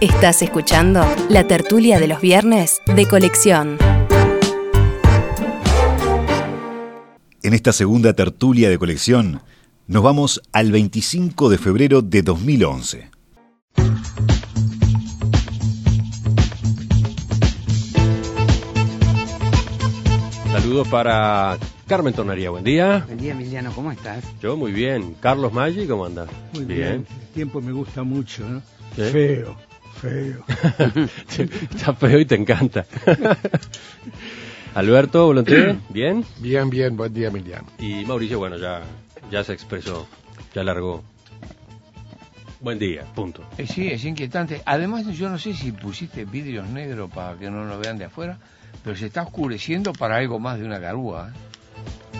Estás escuchando la tertulia de los viernes de colección. En esta segunda tertulia de colección nos vamos al 25 de febrero de 2011. Saludos para Carmen Tornaría, buen día. Buen día, Emiliano, ¿cómo estás? Yo muy bien. Carlos Maggi, ¿cómo anda? Muy bien. El tiempo me gusta mucho, ¿no? ¿Sí? Feo, feo. Está feo y te encanta. Alberto, Volonté, ¿bien? Bien, bien, buen día, Emiliano. Y Mauricio, bueno, ya, ya se expresó, ya largó. Buen día, punto. Eh, sí, es inquietante. Además, yo no sé si pusiste vidrios negros para que no lo vean de afuera, pero se está oscureciendo para algo más de una garúa. ¿eh?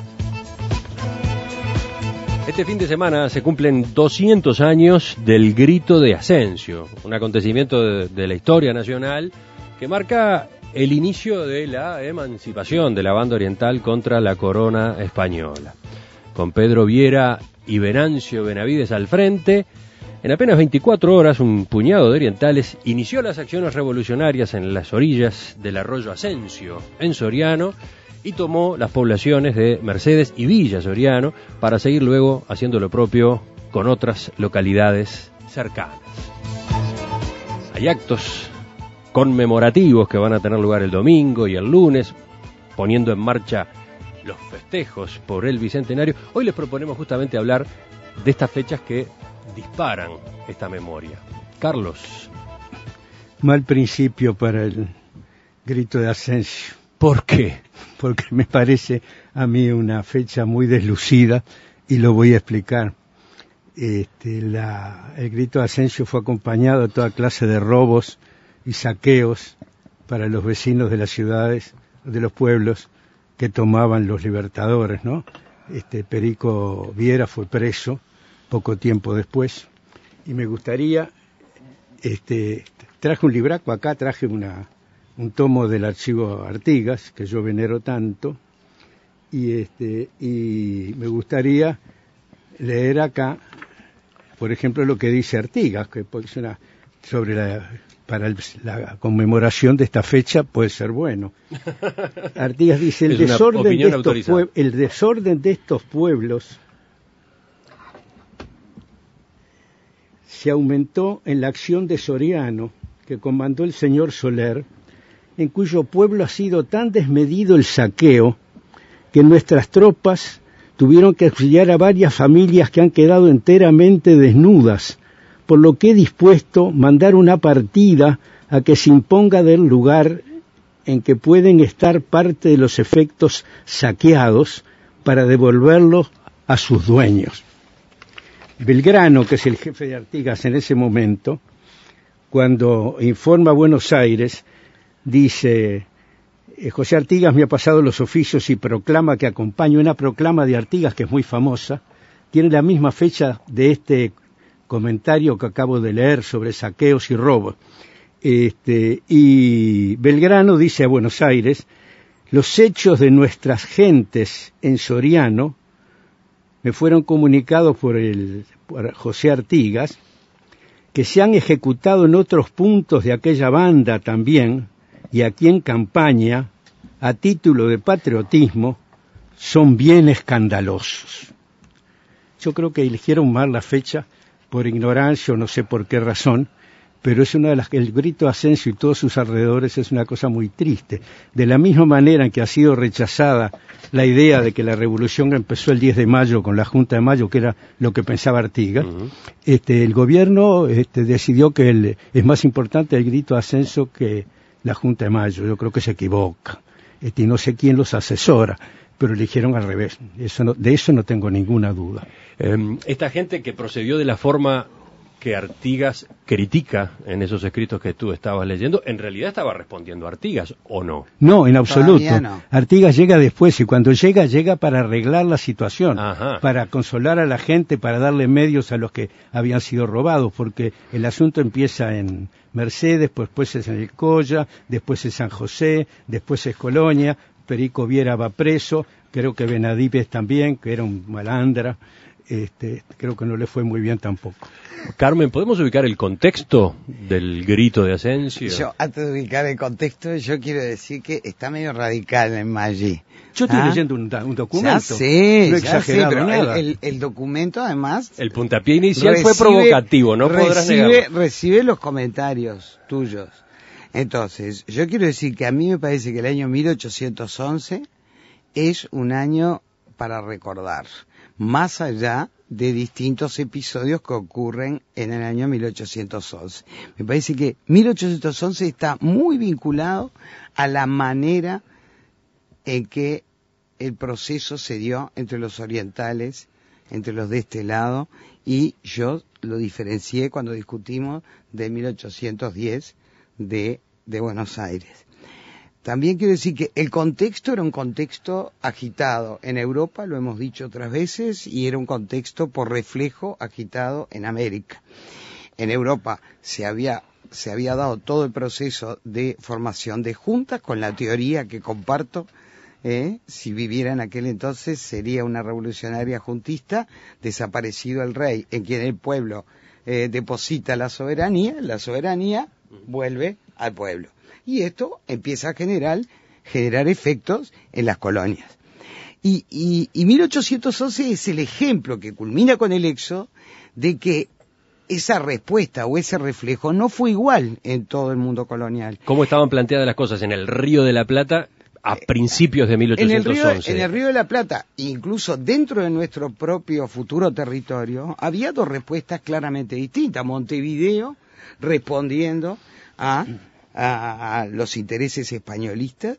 Este fin de semana se cumplen 200 años del grito de Asensio, un acontecimiento de, de la historia nacional que marca el inicio de la emancipación de la banda oriental contra la corona española. Con Pedro Viera y Venancio Benavides al frente, en apenas 24 horas un puñado de orientales inició las acciones revolucionarias en las orillas del arroyo Asensio, en Soriano, y tomó las poblaciones de Mercedes y Villa Soriano para seguir luego haciendo lo propio con otras localidades cercanas. Hay actos conmemorativos que van a tener lugar el domingo y el lunes, poniendo en marcha los festejos por el Bicentenario. Hoy les proponemos justamente hablar de estas fechas que disparan esta memoria. Carlos. Mal principio para el grito de Asensio. ¿Por qué? Porque me parece a mí una fecha muy deslucida y lo voy a explicar. Este, la, el grito de Asensio fue acompañado de toda clase de robos y saqueos para los vecinos de las ciudades, de los pueblos que tomaban los libertadores, ¿no? Este Perico Viera fue preso poco tiempo después y me gustaría, este, traje un libraco acá, traje una, un tomo del archivo Artigas que yo venero tanto y este y me gustaría leer acá, por ejemplo, lo que dice Artigas, que es una sobre la para el, la conmemoración de esta fecha puede ser bueno. Artigas dice, el, desorden de, estos el desorden de estos pueblos se aumentó en la acción de Soriano, que comandó el señor Soler, en cuyo pueblo ha sido tan desmedido el saqueo que nuestras tropas tuvieron que auxiliar a varias familias que han quedado enteramente desnudas por lo que he dispuesto mandar una partida a que se imponga del lugar en que pueden estar parte de los efectos saqueados para devolverlos a sus dueños. Belgrano, que es el jefe de Artigas en ese momento, cuando informa a Buenos Aires, dice, eh, José Artigas me ha pasado los oficios y proclama que acompaña una proclama de Artigas que es muy famosa, tiene la misma fecha de este comentario que acabo de leer sobre saqueos y robos. Este, y Belgrano dice a Buenos Aires, los hechos de nuestras gentes en Soriano me fueron comunicados por, el, por José Artigas, que se han ejecutado en otros puntos de aquella banda también, y aquí en campaña, a título de patriotismo, son bien escandalosos. Yo creo que eligieron mal la fecha por ignorancia o no sé por qué razón, pero es una de las que el grito Asensio y todos sus alrededores es una cosa muy triste. De la misma manera en que ha sido rechazada la idea de que la revolución empezó el 10 de mayo con la Junta de Mayo, que era lo que pensaba Artigas, uh -huh. este, el gobierno este, decidió que el, es más importante el grito Asensio que la Junta de Mayo. Yo creo que se equivoca. Este, y no sé quién los asesora pero eligieron al revés. Eso no, de eso no tengo ninguna duda. Eh, esta gente que procedió de la forma que Artigas critica en esos escritos que tú estabas leyendo, en realidad estaba respondiendo a Artigas, ¿o no? No, en absoluto. No. Artigas llega después y cuando llega, llega para arreglar la situación, Ajá. para consolar a la gente, para darle medios a los que habían sido robados, porque el asunto empieza en Mercedes, pues después es en el Colla, después es San José, después es Colonia, Perico Viera va preso, creo que Benadipes también, que era un malandra, este, creo que no le fue muy bien tampoco. Carmen, ¿podemos ubicar el contexto del grito de Asensio? Yo, antes de ubicar el contexto, yo quiero decir que está medio radical en Maggi. Yo estoy ¿Ah? leyendo un, documento. Ya sé, no he ya sé, exagerado pero el, nada. el- el documento además El puntapié inicial fue provocativo, no podrás recibe, negarlo. recibe los comentarios tuyos. Entonces, yo quiero decir que a mí me parece que el año 1811 es un año para recordar, más allá de distintos episodios que ocurren en el año 1811. Me parece que 1811 está muy vinculado a la manera en que el proceso se dio entre los orientales, entre los de este lado, y yo lo diferencié cuando discutimos de 1810 de, de Buenos Aires. También quiero decir que el contexto era un contexto agitado en Europa, lo hemos dicho otras veces, y era un contexto por reflejo agitado en América. En Europa se había, se había dado todo el proceso de formación de juntas con la teoría que comparto. ¿eh? Si viviera en aquel entonces sería una revolucionaria juntista, desaparecido el rey, en quien el pueblo eh, deposita la soberanía, la soberanía vuelve al pueblo. Y esto empieza a generar, generar efectos en las colonias. Y, y, y 1811 es el ejemplo que culmina con el éxodo de que esa respuesta o ese reflejo no fue igual en todo el mundo colonial. ¿Cómo estaban planteadas las cosas en el Río de la Plata a principios de En el, río, 1811? en el Río de la Plata, incluso dentro de nuestro propio futuro territorio, había dos respuestas claramente distintas. Montevideo respondiendo a, a- los intereses españolistas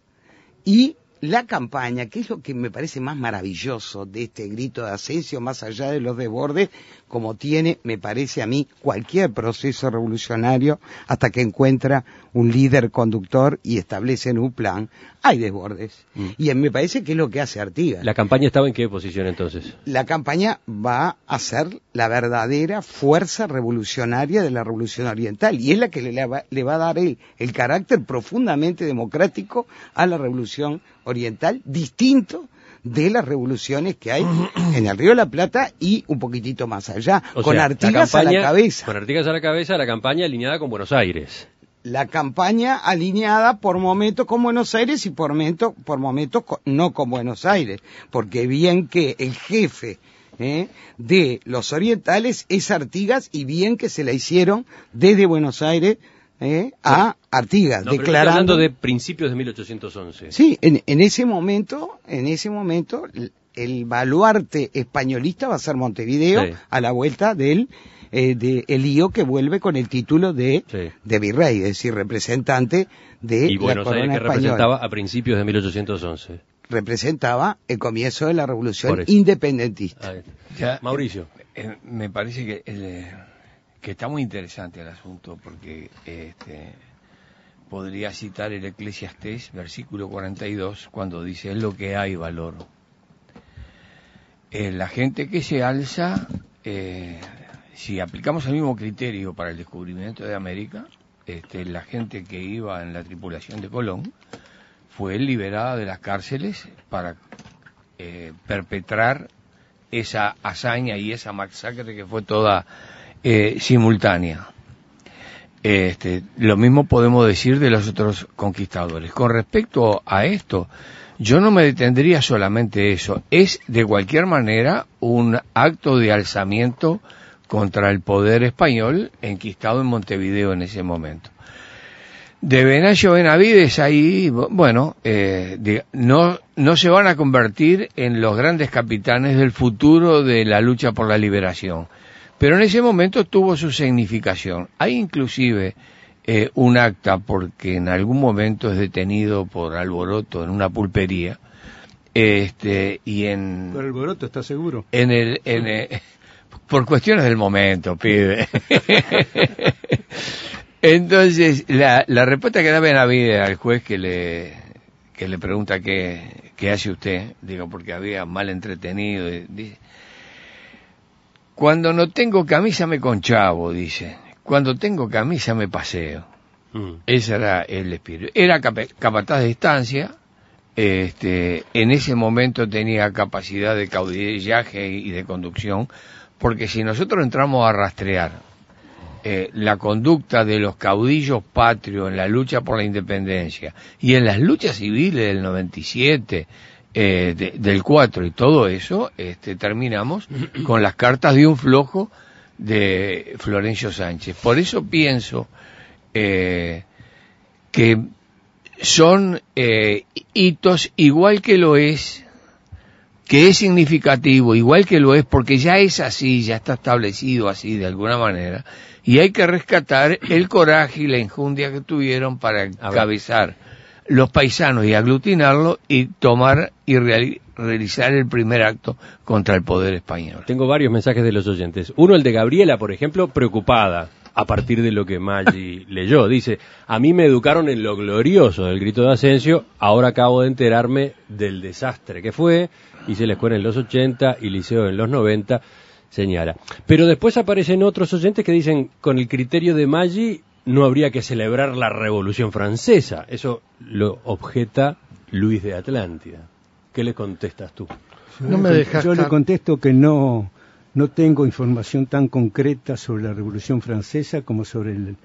y la campaña, que es lo que me parece más maravilloso de este grito de Asensio, más allá de los desbordes, como tiene, me parece a mí, cualquier proceso revolucionario, hasta que encuentra un líder conductor y establecen un plan, hay desbordes. Y me parece que es lo que hace Artigas. ¿La campaña estaba en qué posición entonces? La campaña va a ser la verdadera fuerza revolucionaria de la revolución oriental y es la que le va, le va a dar el, el carácter profundamente democrático a la revolución oriental, distinto de las revoluciones que hay en el Río de la Plata y un poquitito más allá, O con sea, Artigas a la cabeza. Con Artigas a la cabeza, la campaña alineada con Buenos Aires. la campaña alineada por momentos con Buenos Aires y por momentos, por momentos no con Buenos Aires, porque bien que el jefe ¿eh? de los orientales es Artigas y bien que se la hicieron desde Buenos Aires ¿eh? a Artigas, No, pero estoy declarando hablando de principios de 1811. Sí, en, en ese momento, en ese momento, el, el baluarte españolista va a ser Montevideo Sí. a la vuelta del eh, de el lío que vuelve con el título de, Sí. de virrey, es decir, representante de y la Buenos Aires corona que española. representaba a principios de 1811. Representaba el comienzo de la revolución independentista. Ya, Mauricio. eh, me parece que, el, eh, que está muy interesante el asunto porque este, podría citar el Eclesiastés, versículo 42, cuando dice, es lo que hay valor. Eh, la gente que se alza, eh, si aplicamos el mismo criterio para el descubrimiento de América, este, la gente que iba en la tripulación de Colón fue liberada de las cárceles para eh, perpetrar esa hazaña y esa masacre que fue toda eh, simultánea. Este, lo mismo podemos decir de los otros conquistadores. Con respecto a esto, yo no me detendría solamente eso. Es de cualquier manera un acto de alzamiento contra el poder español enquistado en Montevideo en ese momento. De Venancio Benavides ahí, bu- bueno, eh, no, no se van a convertir en los grandes capitanes del futuro de la lucha por la liberación. Pero en ese momento tuvo su significación. Hay inclusive eh, un acta porque en algún momento es detenido por alboroto en una pulpería. Este, y en, Por el boroto, ¿estás seguro? en el, en por cuestiones del momento, pibe. Entonces, la, la respuesta que da Benavides al juez que le, que le pregunta qué, qué hace usted, digo, porque había mal entretenido, y dice, cuando no tengo camisa me conchavo, dice, cuando tengo camisa me paseo. Mm. Ese era el espíritu. Era capa- capataz de estancia, este, en ese momento tenía capacidad de caudillaje y de conducción, porque si nosotros entramos a rastrear eh, la conducta de los caudillos patrios en la lucha por la independencia y en las luchas civiles del 97, eh, del 4 y todo eso, este, terminamos con las cartas de un flojo de Florencio Sánchez. Por eso pienso eh, que son eh, hitos igual que lo es, que es significativo, igual que lo es, porque ya es así, ya está establecido así de alguna manera, y hay que rescatar el coraje y la injundia que tuvieron para encabezar los paisanos y aglutinarlo y tomar y realizar el primer acto contra el poder español. Tengo varios mensajes de los oyentes. Uno, el de Gabriela, por ejemplo, preocupada a partir de lo que Maggi leyó. Dice, a mí me educaron en lo glorioso del grito de Asensio, ahora acabo de enterarme del desastre que fue, hice la escuela en los 80 y liceo en los 90, señala. Pero después aparecen otros oyentes que dicen, con el criterio de Maggi no habría que celebrar la Revolución Francesa. Eso lo objeta Luis de Atlántida. ¿Qué le contestas tú? No me dejas Yo le contesto que no, no tengo información tan concreta sobre la Revolución Francesa como sobre el,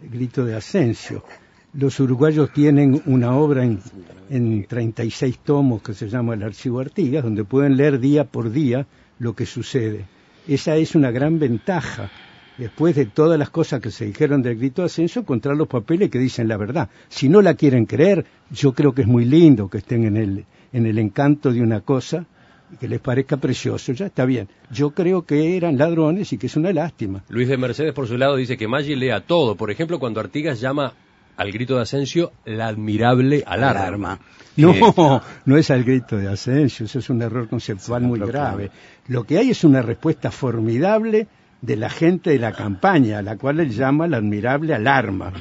grito de Asensio. Los uruguayos tienen una obra en, en 36 tomos que se llama El Archivo Artigas, donde pueden leer día por día lo que sucede. Esa es una gran ventaja después de todas las cosas que se dijeron del grito de ascenso, encontrar los papeles que dicen la verdad. Si no la quieren creer, yo creo que es muy lindo que estén en el, en el encanto de una cosa y que les parezca precioso, ya está bien. Yo creo que eran ladrones y que es una lástima. Luis de Mercedes, por su lado, dice que Maggi lea todo. Por ejemplo, cuando Artigas llama al grito de Asensio la admirable alarma. No, no es al grito de Asensio, eso es un error conceptual muy grave. Lo que hay es una respuesta formidable de la gente de la campaña, a la cual él llama la admirable alarma.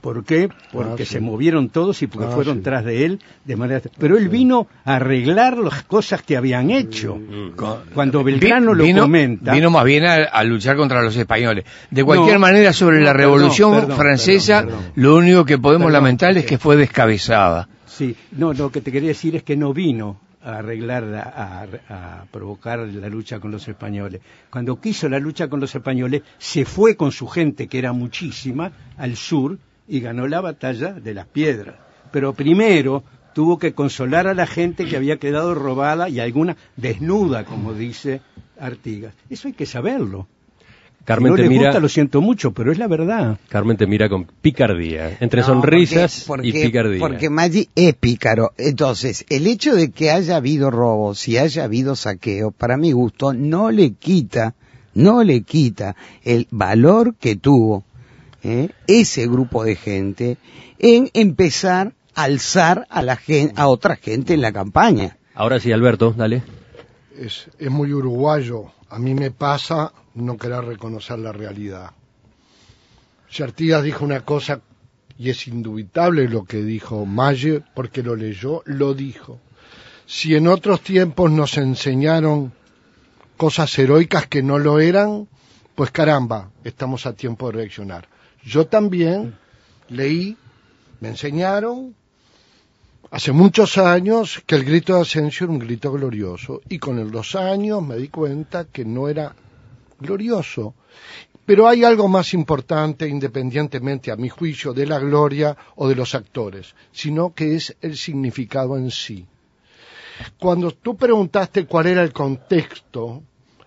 ¿Por qué? Porque ah, se movieron todos y porque ah, fueron tras de él de manera... Pero él vino a arreglar las cosas que habían hecho. Mm. Cuando Belgrano lo comenta... Vino más bien a, luchar contra los españoles. De cualquier manera, sobre la Revolución Francesa, lo único que podemos lamentar es que fue descabezada. Sí, no, lo que te quería decir es que no vino a arreglar, a, provocar la lucha con los españoles. Cuando quiso la lucha con los españoles, se fue con su gente, que era muchísima, al sur y ganó la batalla de las piedras. Pero primero tuvo que consolar a la gente que había quedado robada y alguna desnuda, como dice Artigas. Eso hay que saberlo. Carmen no te mira, gusta, lo siento mucho, pero es la verdad. Carmen te mira con picardía, entre sonrisas y picardía. Porque Maggi es pícaro. Entonces, el hecho de que haya habido robos y haya habido saqueo, para mi gusto, no le quita, no le quita el valor que tuvo ¿eh? ese grupo de gente en empezar a alzar a la gente, a otra gente en la campaña. Ahora sí, Alberto, dale. Es, es muy uruguayo. A mí me pasa no querer reconocer la realidad. Si Artigas dijo una cosa, y es indubitable lo que dijo Malle, porque lo leyó, lo dijo. Si en otros tiempos nos enseñaron cosas heroicas que no lo eran, pues caramba, estamos a tiempo de reaccionar. Yo también leí, me enseñaron hace muchos años que el grito de Asensio era un grito glorioso y con los años me di cuenta que no era glorioso. Pero hay algo más importante, independientemente a mi juicio, de la gloria o de los actores, sino que es el significado en sí. Cuando tú preguntaste cuál era el contexto,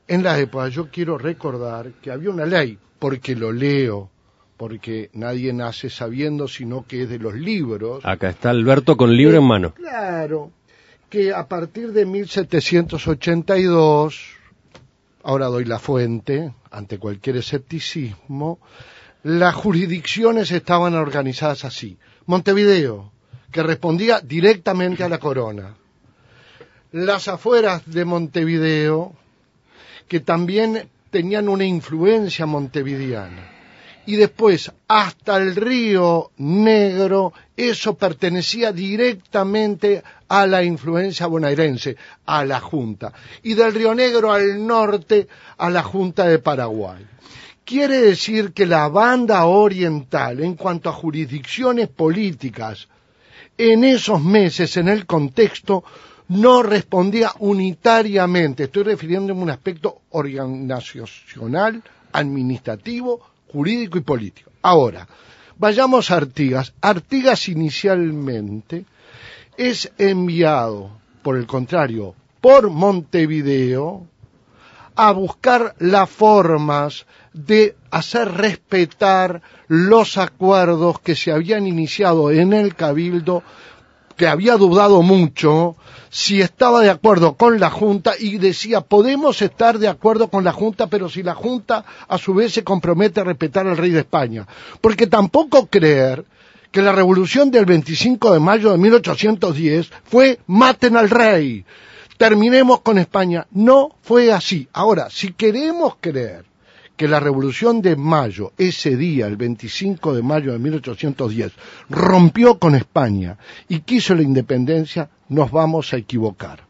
en la época yo quiero recordar que había una ley, porque lo leo, porque nadie nace sabiendo, sino que es de los libros. Acá está Alberto con libro en mano. Claro, que a partir de 1782 ahora doy la fuente, ante cualquier escepticismo, las jurisdicciones estaban organizadas así. Montevideo, que respondía directamente a la corona. Las afueras de Montevideo, que también tenían una influencia montevideana y después hasta el río Negro, eso pertenecía directamente a la influencia bonaerense, a la Junta, y del río Negro al norte a la Junta de Paraguay. Quiere decir que la banda oriental, en cuanto a jurisdicciones políticas, en esos meses, en el contexto, no respondía unitariamente. Estoy refiriéndome a un aspecto organizacional, administrativo, jurídico y político. Ahora, vayamos a Artigas. Artigas inicialmente es enviado, por el contrario, por Montevideo a buscar las formas de hacer respetar los acuerdos que se habían iniciado en el Cabildo, que había dudado mucho si estaba de acuerdo con la Junta y decía, podemos estar de acuerdo con la Junta, pero si la Junta a su vez se compromete a respetar al rey de España. Porque tampoco creer que la revolución del 25 de mayo de 1810 fue maten al rey, terminemos con España. No fue así. Ahora, si queremos creer que la revolución de mayo, ese día, el 25 de mayo de 1810, rompió con España y quiso la independencia, nos vamos a equivocar.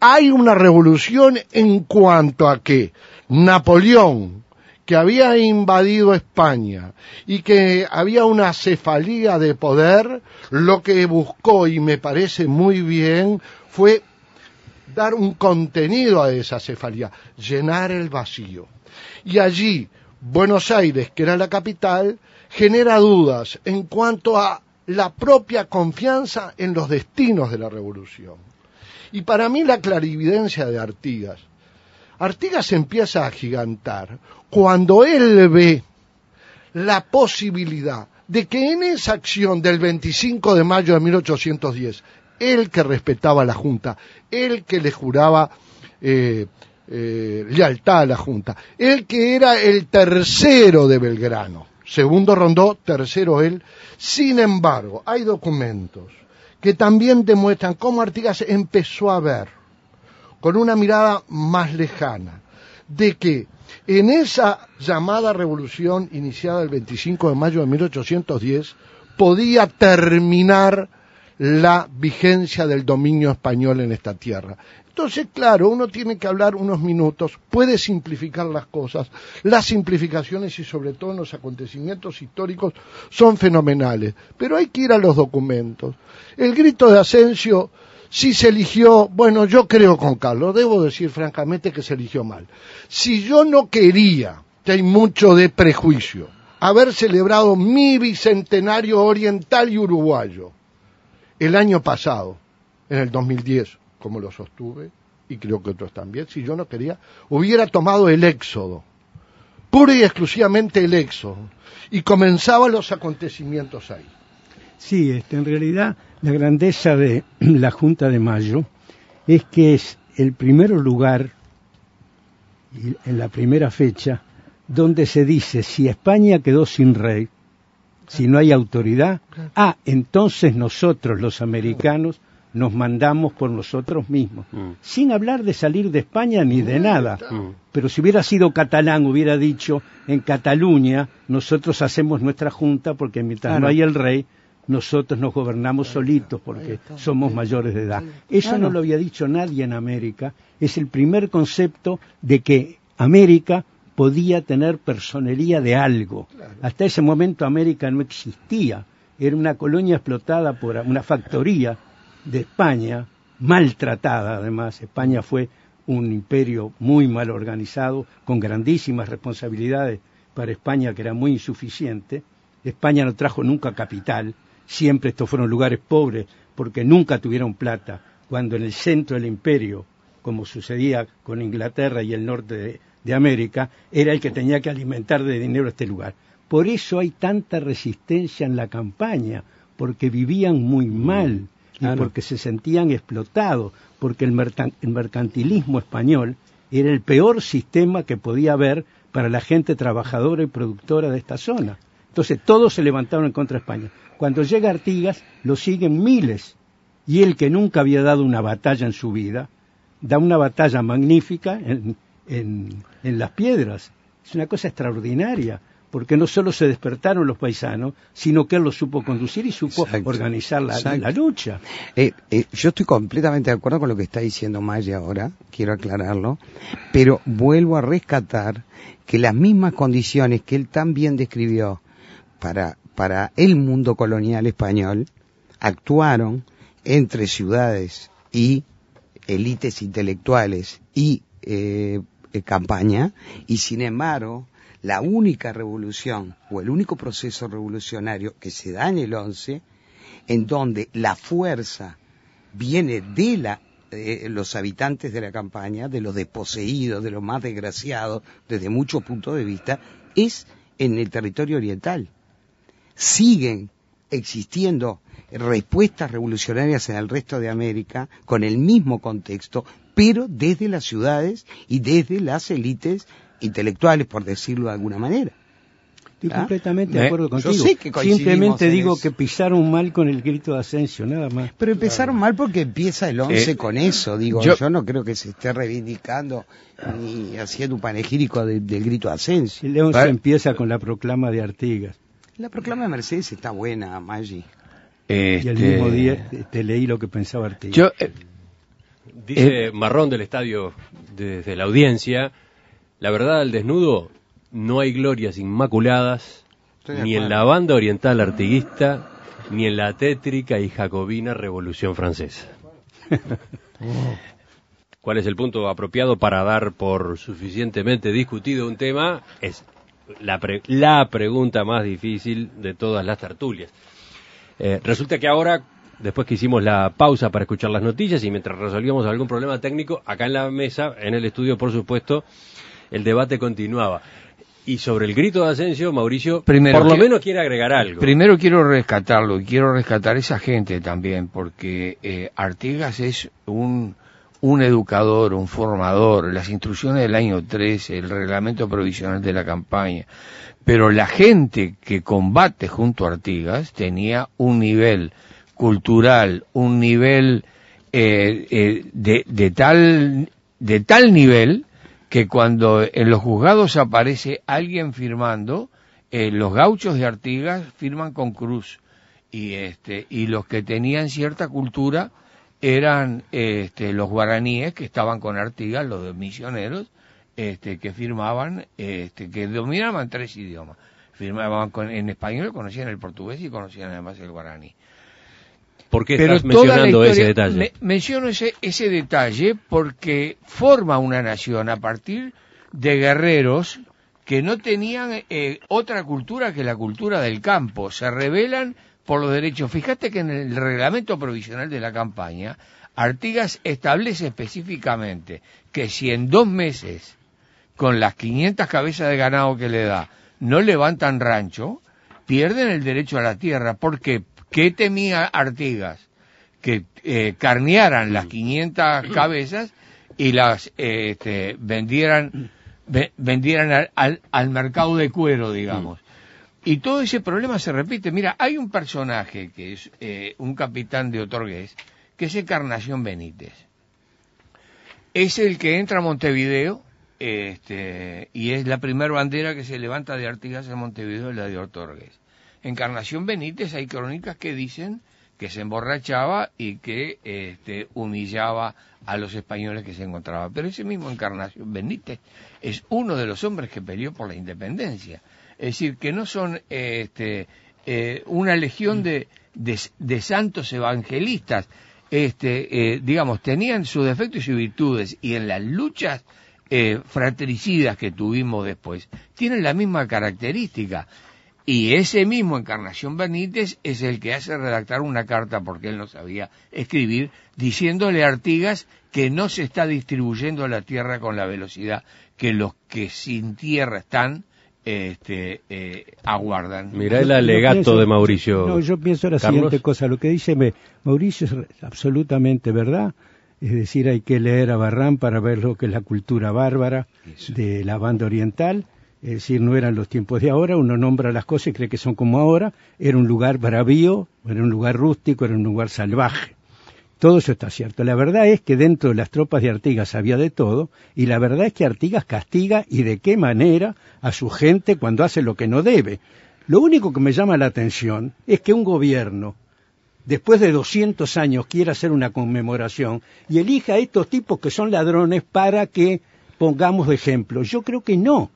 Hay una revolución en cuanto a que Napoleón, que había invadido España y que había una cefalía de poder, lo que buscó, y me parece muy bien, fue dar un contenido a esa cefalía, llenar el vacío. Y allí, Buenos Aires, que era la capital, genera dudas en cuanto a la propia confianza en los destinos de la revolución. Y para mí la clarividencia de Artigas. Artigas empieza a gigantar cuando él ve la posibilidad de que en esa acción del 25 de mayo de 1810 él que respetaba a la Junta, él que le juraba eh, eh, lealtad a la Junta, él que era el tercero de Belgrano, segundo Rondó, tercero él. Sin embargo, hay documentos que también demuestran cómo Artigas empezó a ver, con una mirada más lejana, de que en esa llamada revolución iniciada el 25 de mayo de 1810 podía terminar la vigencia del dominio español en esta tierra. Entonces, claro, uno tiene que hablar unos minutos, puede simplificar las cosas. Las simplificaciones y sobre todo los acontecimientos históricos son fenomenales, pero hay que ir a los documentos. El grito de Asensio si se eligió, bueno, yo creo con Carlos, debo decir francamente que se eligió mal. Si yo no quería, que hay mucho de prejuicio, haber celebrado mi bicentenario oriental y uruguayo, el año pasado, en el 2010, como lo sostuve, y creo que otros también, si yo no quería, hubiera tomado el éxodo, pura y exclusivamente el éxodo, y comenzaban los acontecimientos ahí. Sí, este, en realidad la grandeza de la Junta de Mayo es que es el primer lugar, en la primera fecha, donde se dice si España quedó sin rey, si no hay autoridad, ah, entonces nosotros los americanos nos mandamos por nosotros mismos, mm. sin hablar de salir de España ni de nada. Mm. Pero si hubiera sido catalán, hubiera dicho, en Cataluña nosotros hacemos nuestra junta porque mientras no hay el rey, nosotros nos gobernamos solitos porque somos mayores de edad. Eso no lo había dicho nadie en América. Es el primer concepto de que América podía tener personería de algo. Hasta ese momento América no existía, era una colonia explotada por una factoría de España, maltratada además. España fue un imperio muy mal organizado, con grandísimas responsabilidades para España que era muy insuficiente. España no trajo nunca capital, siempre estos fueron lugares pobres porque nunca tuvieron plata, cuando en el centro del imperio, como sucedía con Inglaterra y el norte de, de América, era el que tenía que alimentar de dinero este lugar. Por eso hay tanta resistencia en la campaña, porque vivían muy mm, mal y porque se sentían explotados, porque el, mercantilismo español era el peor sistema que podía haber para la gente trabajadora y productora de esta zona. Entonces todos se levantaron en contra de España. Cuando llega Artigas, lo siguen miles. Y él que nunca había dado una batalla en su vida, da una batalla magnífica en, en, las piedras. Es una cosa extraordinaria, porque no solo se despertaron los paisanos, sino que él los supo conducir y supo organizar la, lucha. Eh, eh, yo estoy completamente de acuerdo con lo que está diciendo Maya ahora, quiero aclararlo, pero vuelvo a rescatar que las mismas condiciones que él también describió para, para el mundo colonial español, actuaron entre ciudades y élites intelectuales y eh, campaña, y sin embargo, la única revolución o el único proceso revolucionario que se da en el 11, en donde la fuerza viene de la, eh, los habitantes de la campaña, de los desposeídos, de los más desgraciados, desde muchos puntos de vista, es en el territorio oriental. Siguen existiendo respuestas revolucionarias en el resto de América con el mismo contexto, pero desde las ciudades y desde las élites intelectuales, por decirlo de alguna manera. Estoy ¿Ah? completamente Me- de acuerdo yo contigo. sé que Simplemente en digo eso. que pisaron mal con el grito de Asensio, nada más. Pero empezaron mal porque empieza el 11 Eh, con eso, digo, yo, yo- no creo que se esté reivindicando ni haciendo un panegírico de- del grito de Asensio. El 11 Vale. empieza con la proclama de Artigas. La proclama de Mercedes está buena, Maggi. Y el Este, mismo día te, te leí lo que pensaba Artigas. Yo, eh, Dice Marrón del estadio desde la audiencia, la verdad al desnudo, no hay glorias inmaculadas, ni en la banda oriental artiguista, ni en la tétrica y jacobina revolución francesa. ¿Cuál es el punto apropiado para dar por suficientemente discutido un tema? Es la, pre- la pregunta más difícil de todas las tertulias. Eh, resulta que ahora, después que hicimos la pausa para escuchar las noticias y mientras resolvíamos algún problema técnico, acá en la mesa, en el estudio, por supuesto, el debate continuaba. Y sobre el grito de Asensio, Mauricio, Primero, por lo quiero- menos quiere agregar algo. Primero quiero rescatarlo y quiero rescatar esa gente también, porque eh, Artigas es un, un educador, un formador, las instrucciones del año 13, el reglamento provisional de la campaña. Pero la gente que combate junto a Artigas tenía un nivel cultural, un nivel eh, eh, de, de tal de tal nivel que cuando en los juzgados aparece alguien firmando, eh, los gauchos de Artigas firman con cruz y este y los que tenían cierta cultura eran este, los guaraníes que estaban con Artigas, los misioneros, este, que firmaban, este, que dominaban tres idiomas. Firmaban con- en español, conocían el portugués y conocían además el guaraní. ¿Por qué Pero estás mencionando ese detalle? me- menciono ese, ese detalle porque forma una nación a partir de guerreros que no tenían eh, otra cultura que la cultura del campo. Se rebelan por los derechos. Fíjate que en el reglamento provisional de la campaña, Artigas establece específicamente que si en dos meses, con las 500 cabezas de ganado que le da, no levantan rancho, pierden el derecho a la tierra. porque ¿Qué temía Artigas? Que eh, carnearan las 500 cabezas y las eh, este, vendieran ve- vendieran al, al- al mercado de cuero, digamos. Y todo ese problema se repite. Mira, hay un personaje que es eh, un capitán de Otorgués, que es Encarnación Benítez. Es el que entra a Montevideo, este, y es la primera bandera que se levanta de Artigas en Montevideo, la de Otorgués. Encarnación Benítez, hay crónicas que dicen que se emborrachaba y que este, humillaba a los españoles que se encontraba. Pero ese mismo Encarnación Benítez es uno de los hombres que peleó por la independencia. Es decir, que no son este, eh, una legión de, santos evangelistas. Este, eh, digamos, tenían sus defectos y virtudes y en las luchas eh, fratricidas que tuvimos después tienen la misma característica. Y ese mismo Encarnación Benítez es el que hace redactar una carta, porque él no sabía escribir, diciéndole a Artigas que no se está distribuyendo la tierra con la velocidad que los que sin tierra están este, eh, aguardan. Mirá el alegato pienso- de Mauricio. No, yo pienso la Carlos. siguiente cosa. Lo que dice me- Mauricio es absolutamente verdad. Es decir, hay que leer a Barrán para ver lo que es la cultura bárbara de la banda oriental. Es decir, no eran los tiempos de ahora. Uno nombra las cosas y cree que son como ahora. Era un lugar bravío, era un lugar rústico, era un lugar salvaje. Todo eso está cierto. La verdad es que dentro de las tropas de Artigas había de todo, y la verdad es que Artigas castiga y de qué manera a su gente cuando hace lo que no debe. Lo único que me llama la atención es que un gobierno, después de 200 años, quiera hacer una conmemoración y elija a estos tipos que son ladrones para que pongamos de ejemplo. Yo creo que no,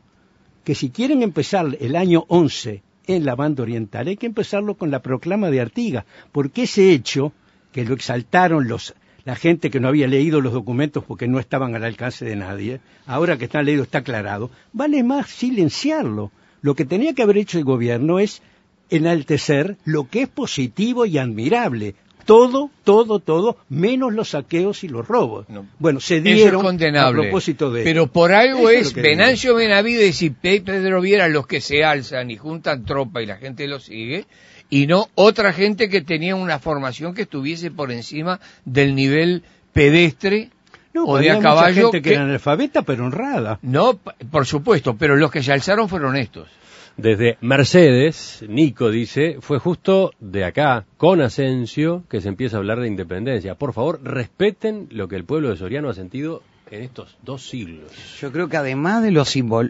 que si quieren empezar el año 11 en la banda oriental. Hay que empezarlo con la proclama de Artigas, porque ese hecho, que lo exaltaron los, la gente que no había leído los documentos porque no estaban al alcance de nadie, ahora que están leídos está aclarado, vale más silenciarlo. Lo que tenía que haber hecho el gobierno es enaltecer lo que es positivo y admirable. Todo, todo, todo, menos los saqueos y los robos. No. Bueno, se Eso dieron es condenable. a propósito de Pero por algo Eso es. Venancio Benavides y Pedro Viera los que se alzan y juntan tropa y la gente lo sigue, y no otra gente que tenía una formación que estuviese por encima del nivel pedestre No, o de a mucha caballo. gente que, que- era analfabeta pero honrada. No, por supuesto, pero los que se alzaron fueron estos. Desde Mercedes, Nico dice, fue justo de acá, con Asensio, que se empieza a hablar de independencia. Por favor, respeten lo que el pueblo de Soriano ha sentido en estos dos siglos. Yo creo que además de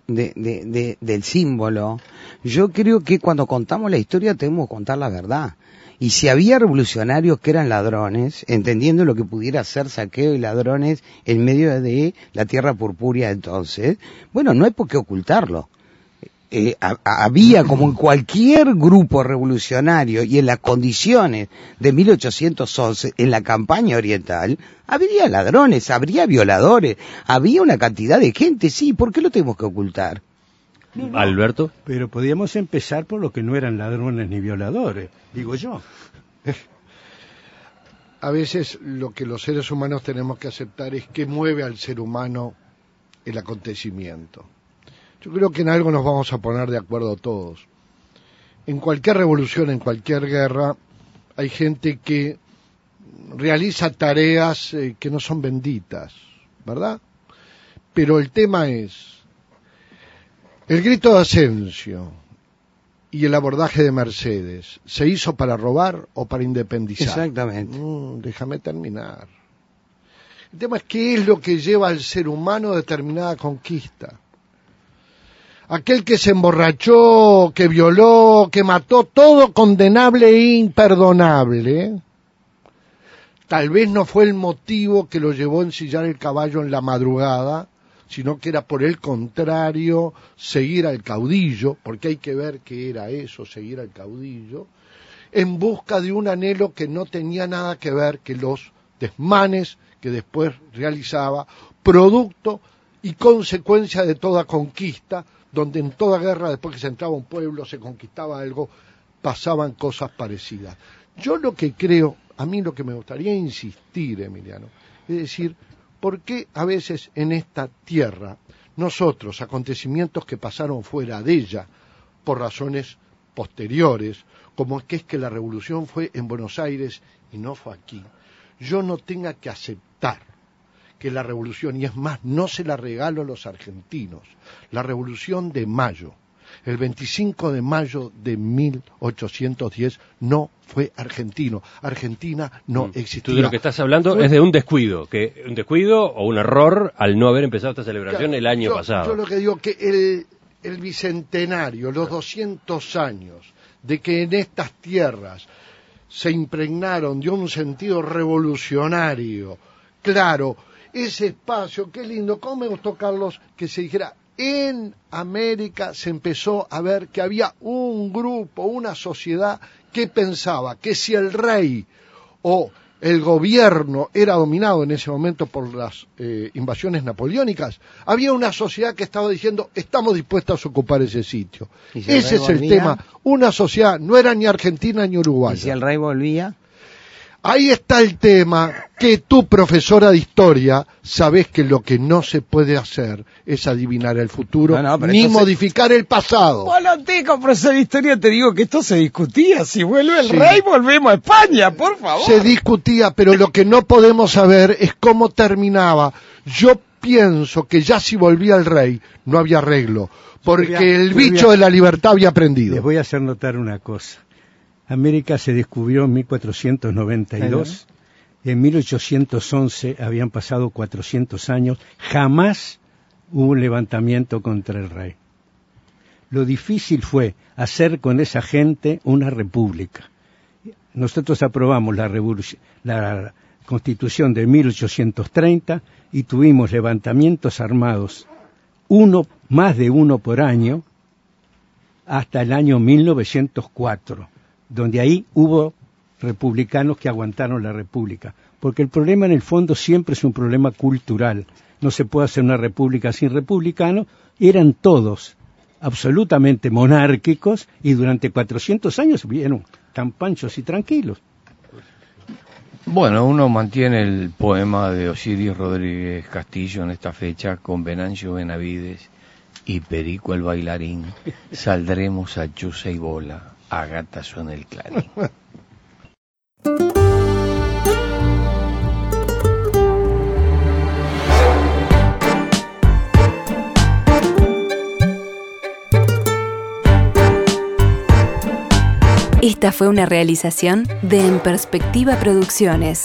de- del símbolo, yo creo que cuando contamos la historia tenemos que contar la verdad. Y si había revolucionarios que eran ladrones, entendiendo lo que pudiera ser saqueo y ladrones en medio de la tierra purpúrea entonces, bueno, no hay por qué ocultarlo. Eh, ha- ha- había como en cualquier grupo revolucionario y en las condiciones de 1811 en la campaña oriental habría ladrones, habría violadores, había una cantidad de gente, sí, ¿por qué lo tenemos que ocultar? Alberto. Pero podíamos empezar por los que no eran ladrones ni violadores, digo yo. A veces lo que los seres humanos tenemos que aceptar es que mueve al ser humano el acontecimiento. Yo creo que en algo nos vamos a poner de acuerdo todos. En cualquier revolución, en cualquier guerra, hay gente que realiza tareas eh, que no son benditas, ¿verdad? Pero el tema es, el grito de Asensio y el abordaje de Mercedes, ¿se hizo para robar o para independizar? Exactamente. Mm, déjame terminar. El tema es qué es lo que lleva al ser humano a determinada conquista. Aquel que se emborrachó, que violó, que mató, todo condenable e imperdonable, tal vez no fue el motivo que lo llevó a ensillar el caballo en la madrugada, sino que era por el contrario seguir al caudillo, porque hay que ver qué era eso, seguir al caudillo, en busca de un anhelo que no tenía nada que ver que los desmanes que después realizaba, producto y consecuencia de toda conquista, donde en toda guerra, después que se entraba un pueblo, se conquistaba algo, pasaban cosas parecidas. Yo lo que creo, a mí lo que me gustaría insistir, Emiliano, es decir, ¿por qué a veces en esta tierra nosotros, acontecimientos que pasaron fuera de ella, por razones posteriores, como que es que la revolución fue en Buenos Aires y no fue aquí, yo no tenga que aceptar que la revolución, y es más, no se la regalo a los argentinos, la revolución de mayo, el 25 de mayo de 1810 no fue argentino. Argentina no Mm. existía. Tú de lo que estás hablando Fue- es de un descuido, que un descuido o un error al no haber empezado esta celebración Claro, el año yo- pasado. Yo lo que digo que el, el bicentenario, los 200 años de que en estas tierras se impregnaron de un sentido revolucionario, claro, ese espacio, qué lindo, cómo me gustó Carlos que se dijera, en América se empezó a ver que había un grupo, una sociedad que pensaba que si el rey o el gobierno era dominado en ese momento por las eh, invasiones napoleónicas, había una sociedad que estaba diciendo estamos dispuestos a ocupar ese sitio. ¿Y si Ese es el tema. Una sociedad no era ni argentina ni Y uruguaya. si el rey volvía, Ahí está el tema que tú, profesora de historia, sabes que lo que no se puede hacer es adivinar el futuro No, no, ni se- modificar el pasado. Poloteco, profesor de historia, te digo que esto se discutía. Si vuelve el Sí. rey, volvemos a España, por favor. se discutía, pero lo que no podemos saber es cómo terminaba. Yo pienso que ya si volvía el rey, no había arreglo, porque el bicho de la libertad había Les aprendido. voy a hacer notar una cosa. América se descubrió en 1492. En 1811 habían pasado 400 años. Jamás hubo un levantamiento contra el rey. Lo difícil fue hacer con esa gente una república. Nosotros aprobamos la, la constitución de 1830 y tuvimos levantamientos armados, uno, más de uno por año, hasta el año 1904, donde ahí hubo republicanos que aguantaron la república, porque el problema en el fondo siempre es un problema cultural. No se puede hacer una república sin republicanos, eran todos absolutamente monárquicos y durante 400 años vivieron tan panchos y tranquilos. Bueno, uno mantiene el poema de Osiris Rodríguez Castillo en esta fecha con Venancio Benavides y Perico el bailarín. Saldremos a Chusa y Bola, a Gata suena el clarín. Esta fue una realización de En Perspectiva Producciones.